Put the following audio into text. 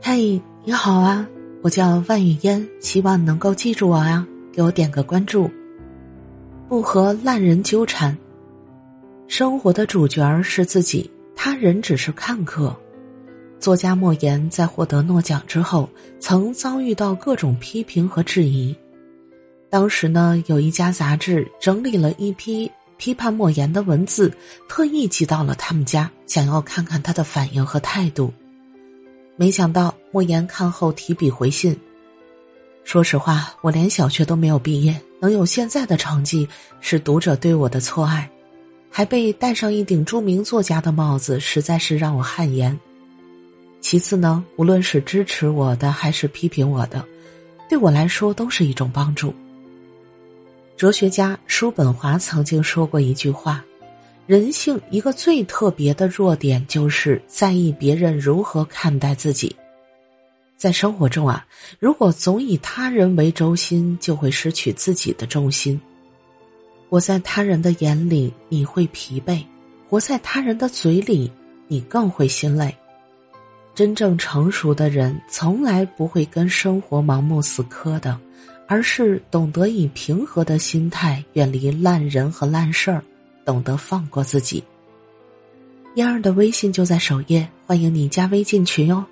嘿，你好啊，我叫万语嫣，希望能够记住我呀，给我点个关注。不和烂人纠缠，生活的主角是自己，他人只是看客。作家莫言在获得诺奖之后，曾遭遇到各种批评和质疑。当时呢，有一家杂志整理了一批批判莫言的文字，特意寄到了他们家，想要看看他的反应和态度。没想到莫言看后提笔回信：“说实话，我连小学都没有毕业，能有现在的成绩，是读者对我的错爱，还被戴上一顶著名作家的帽子，实在是让我汗颜。其次呢，无论是支持我的还是批评我的，对我来说都是一种帮助。”哲学家叔本华曾经说过一句话：“人性一个最特别的弱点，就是在意别人如何看待自己。在生活中啊，如果总以他人为轴心，就会失去自己的重心。活在他人的眼里，你会疲惫；活在他人的嘴里，你更会心累。真正成熟的人，从来不会跟生活盲目死磕的。”而是懂得以平和的心态远离烂人和烂事儿，懂得放过自己。燕儿的微信就在首页，欢迎你加微进群哟。